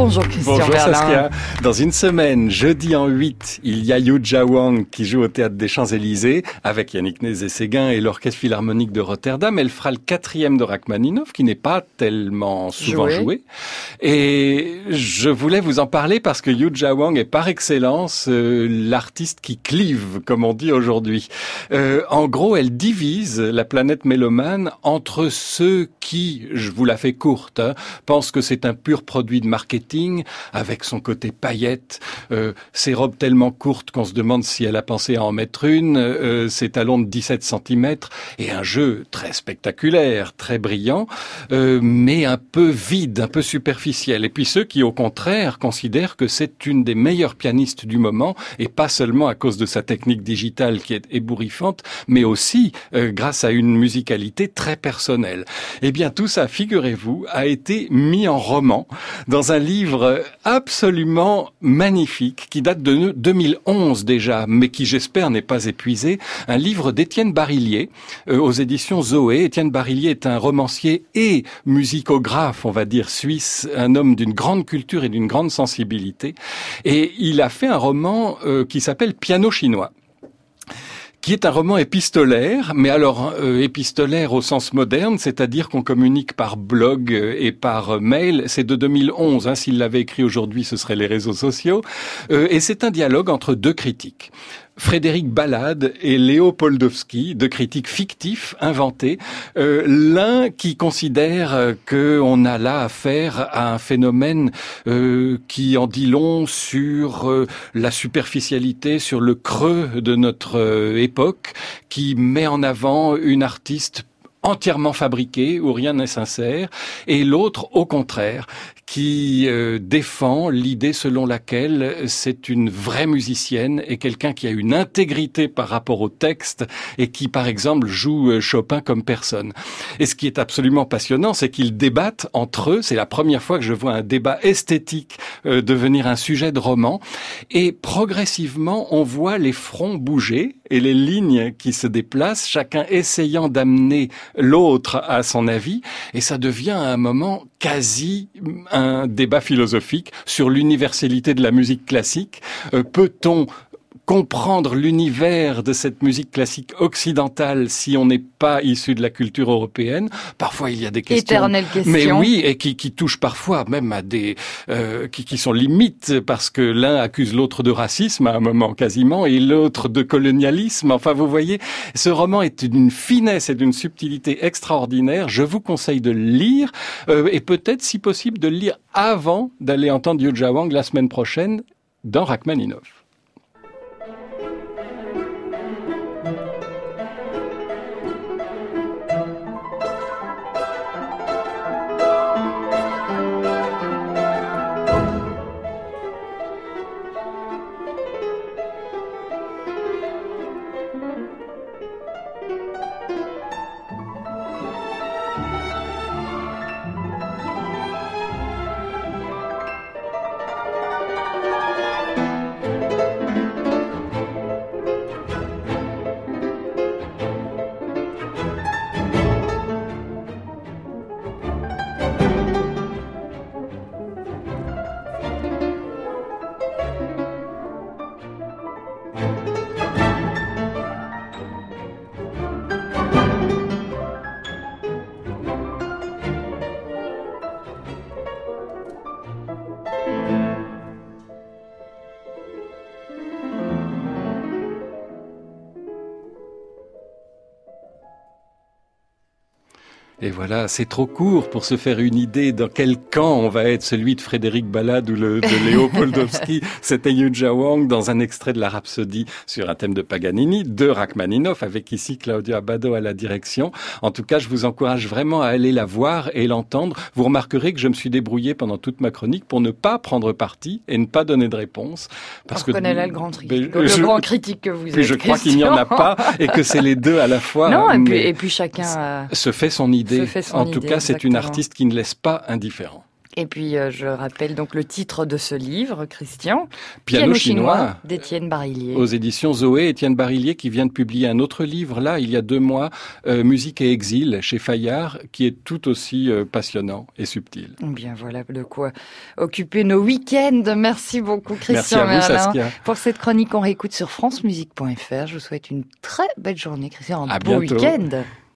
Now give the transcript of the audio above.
Bonjour Christian Bonjour Berlin. Saskia. Dans une semaine, jeudi en 8, il y a Yuja Wang qui joue au Théâtre des Champs-Élysées avec Yannick Nézet-Séguin et l'Orchestre Philharmonique de Rotterdam. Elle fera le quatrième de Rachmaninoff qui n'est pas tellement souvent Joué. joué. Et je voulais vous en parler parce que Yuja Wang est par excellence euh, l'artiste qui clive, comme on dit aujourd'hui. Euh, en gros, elle divise la planète mélomane entre ceux qui, je vous la fais courte, hein, pensent que c'est un pur produit de marketing avec son côté paillette, euh, ses robes tellement courtes qu'on se demande si elle a pensé à en mettre une, euh, ses talons de 17 cm et un jeu très spectaculaire, très brillant, euh, mais un peu vide, un peu superficiel. Et puis ceux qui, au contraire, considèrent que c'est une des meilleures pianistes du moment et pas seulement à cause de sa technique digitale qui est ébouriffante, mais aussi euh, grâce à une musicalité très personnelle. Eh bien, tout ça, figurez-vous, a été mis en roman dans un livre absolument magnifique qui date de 2011 déjà, mais qui j'espère n'est pas épuisé. Un livre d'Étienne Barillier euh, aux éditions Zoé. Étienne Barillier est un romancier et musicographe, on va dire suisse, un homme d'une grande culture et d'une grande sensibilité. Et il a fait un roman euh, qui s'appelle Piano chinois qui est un roman épistolaire, mais alors euh, épistolaire au sens moderne, c'est-à-dire qu'on communique par blog euh, et par euh, mail. C'est de 2011. Hein, S'il l'avait écrit aujourd'hui, ce serait les réseaux sociaux. Euh, et c'est un dialogue entre deux critiques. Frédéric Ballade et Léo Poldowski, deux critiques fictifs, inventés. Euh, L'un qui considère qu'on a là affaire à un phénomène euh, qui en dit long sur euh, la superficialité, sur le creux de notre époque, qui met en avant une artiste entièrement fabriquée où rien n'est sincère, et l'autre, au contraire, qui euh, défend l'idée selon laquelle c'est une vraie musicienne et quelqu'un qui a une intégrité par rapport au texte et qui, par exemple, joue euh, Chopin comme personne. Et ce qui est absolument passionnant, c'est qu'ils débattent entre eux. C'est la première fois que je vois un débat esthétique euh, devenir un sujet de roman. Et progressivement, on voit les fronts bouger et les lignes qui se déplacent, chacun essayant d'amener l'autre à son avis. Et ça devient à un moment quasi un débat philosophique sur l'universalité de la musique classique. Euh, Peut-on comprendre l'univers de cette musique classique occidentale si on n'est pas issu de la culture européenne Parfois, il y a des questions. Éternelle question. Mais oui, et qui, qui touchent parfois même à des euh, qui, qui sont limites parce que l'un accuse l'autre de racisme à un moment quasiment et l'autre de colonialisme. Enfin, vous voyez, ce roman est d'une finesse et d'une subtilité extraordinaire. Je vous conseille de le lire euh, et peut-être, si possible, de le lire avant d'aller entendre Yuja Wang la semaine prochaine dans Rachmaninoff. Et voilà, c'est trop court pour se faire une idée dans quel camp on va être, celui de Frédéric Ballade ou le de Léo Poldowski. C'était Yuja Wang dans un extrait de la Rhapsodie sur un thème de Paganini, de Rachmaninoff, avec ici Claudio Abbado à la direction. En tout cas, je vous encourage vraiment à aller la voir et l'entendre. Vous remarquerez que je me suis débrouillé pendant toute ma chronique pour ne pas prendre parti et ne pas donner de réponse. Parce que là le grand, tri- Ben, le je- grand critique que vous puis êtes. je crois qu'il n'y en a pas et que c'est les deux à la fois. Non, et puis, mais et puis chacun. se fait son idée. En tout idée, cas, c'est une artiste qui ne laisse pas indifférent. Et puis, euh, je rappelle donc le titre de ce livre, Christian. Piano, chinois, d'Étienne Barillier. Aux éditions Zoé, Étienne Barillier qui vient de publier un autre livre, là, il y a deux mois, euh, Musique et exil, chez Fayard, qui est tout aussi euh, passionnant et subtil. Bien, voilà de quoi occuper nos week-ends. Merci beaucoup, Christian Merci à vous, Pour cette chronique, on réécoute sur francemusique.fr. Je vous souhaite une très belle journée, Christian. Un à beau week-end.